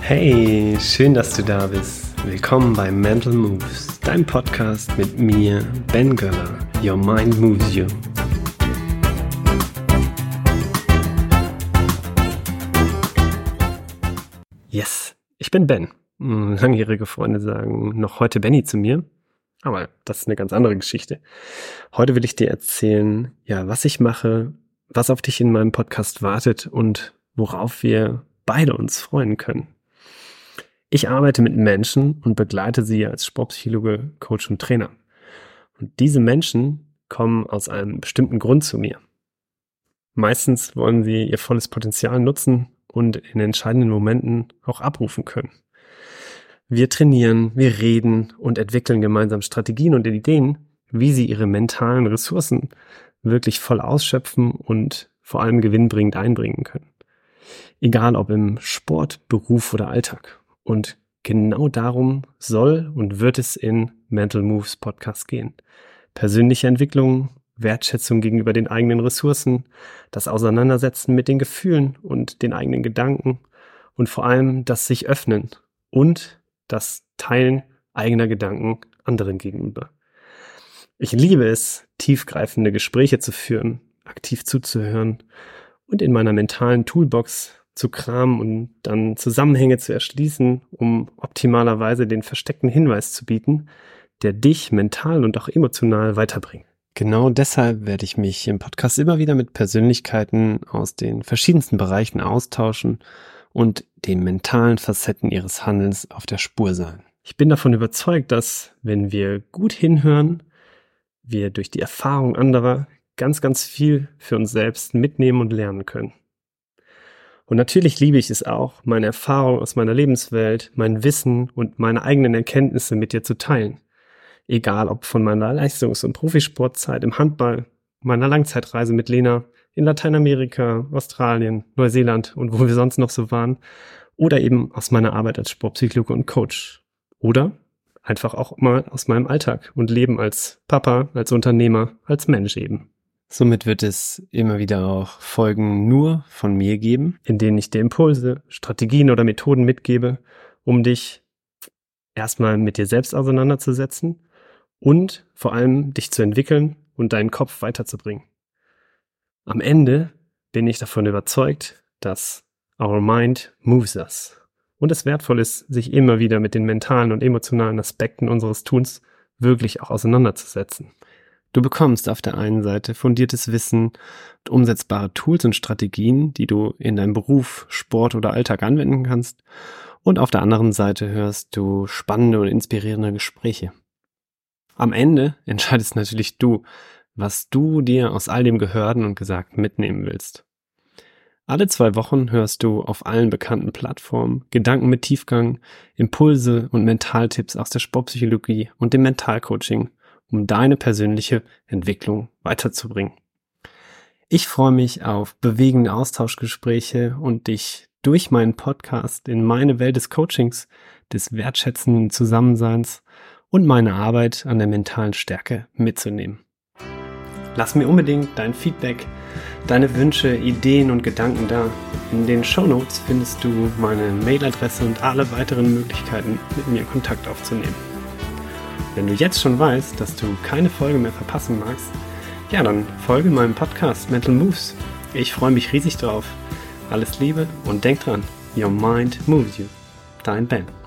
Hey, schön, dass du da bist. Willkommen bei Mental Moves, dein Podcast mit mir, Ben Göller. Your Mind Moves You. Yes, ich bin Ben. Hm, langjährige Freunde sagen noch heute Benny zu mir. Aber das ist eine ganz andere Geschichte. Heute will ich dir erzählen, ja, was ich mache, was auf dich in meinem Podcast wartet und worauf wir beide uns freuen können. Ich arbeite mit Menschen und begleite sie als Sportpsychologe, Coach und Trainer. Und diese Menschen kommen aus einem bestimmten Grund zu mir. Meistens wollen sie ihr volles Potenzial nutzen und in entscheidenden Momenten auch abrufen können. Wir trainieren, wir reden und entwickeln gemeinsam Strategien und Ideen, wie sie ihre mentalen Ressourcen wirklich voll ausschöpfen und vor allem gewinnbringend einbringen können. Egal ob im Sport, Beruf oder Alltag. Und genau darum soll und wird es in Mental Moves Podcast gehen. Persönliche Entwicklung, Wertschätzung gegenüber den eigenen Ressourcen, das Auseinandersetzen mit den Gefühlen und den eigenen Gedanken und vor allem das sich öffnen und das Teilen eigener Gedanken anderen gegenüber. Ich liebe es, tiefgreifende Gespräche zu führen, aktiv zuzuhören und in meiner mentalen Toolbox zu kramen und dann Zusammenhänge zu erschließen, um optimalerweise den versteckten Hinweis zu bieten, der dich mental und auch emotional weiterbringt. Genau deshalb werde ich mich im Podcast immer wieder mit Persönlichkeiten aus den verschiedensten Bereichen austauschen und den mentalen Facetten ihres Handelns auf der Spur sein. Ich bin davon überzeugt, dass wenn wir gut hinhören, wir durch die Erfahrung anderer ganz, ganz viel für uns selbst mitnehmen und lernen können. Und natürlich liebe ich es auch, meine Erfahrung aus meiner Lebenswelt, mein Wissen und meine eigenen Erkenntnisse mit dir zu teilen. Egal ob von meiner Leistungs- und Profisportzeit im Handball, meiner Langzeitreise mit Lena in Lateinamerika, Australien, Neuseeland und wo wir sonst noch so waren, oder eben aus meiner Arbeit als Sportpsychologe und Coach. Oder einfach auch mal aus meinem Alltag und Leben als Papa, als Unternehmer, als Mensch eben. Somit wird es immer wieder auch Folgen nur von mir geben, in denen ich dir Impulse, Strategien oder Methoden mitgebe, um dich erstmal mit dir selbst auseinanderzusetzen und vor allem dich zu entwickeln und deinen Kopf weiterzubringen. Am Ende bin ich davon überzeugt, dass our mind moves us und es wertvoll ist, sich immer wieder mit den mentalen und emotionalen Aspekten unseres Tuns wirklich auch auseinanderzusetzen. Du bekommst auf der einen Seite fundiertes Wissen und umsetzbare Tools und Strategien, die du in deinem Beruf, Sport oder Alltag anwenden kannst. Und auf der anderen Seite hörst du spannende und inspirierende Gespräche. Am Ende entscheidest natürlich du, was du dir aus all dem Gehörten und Gesagten mitnehmen willst. Alle zwei Wochen hörst du auf allen bekannten Plattformen Gedanken mit Tiefgang, Impulse und Mentaltipps aus der Sportpsychologie und dem Mentalcoaching um deine persönliche Entwicklung weiterzubringen. Ich freue mich auf bewegende Austauschgespräche und dich durch meinen Podcast in meine Welt des Coachings, des wertschätzenden Zusammenseins und meine Arbeit an der mentalen Stärke mitzunehmen. Lass mir unbedingt dein Feedback, deine Wünsche, Ideen und Gedanken da. In den Show Notes findest du meine Mailadresse und alle weiteren Möglichkeiten, mit mir Kontakt aufzunehmen. Wenn du jetzt schon weißt, dass du keine Folge mehr verpassen magst, ja, dann folge meinem Podcast Mental Moves. Ich freue mich riesig drauf. Alles Liebe und denk dran, your mind moves you. Dein Ben.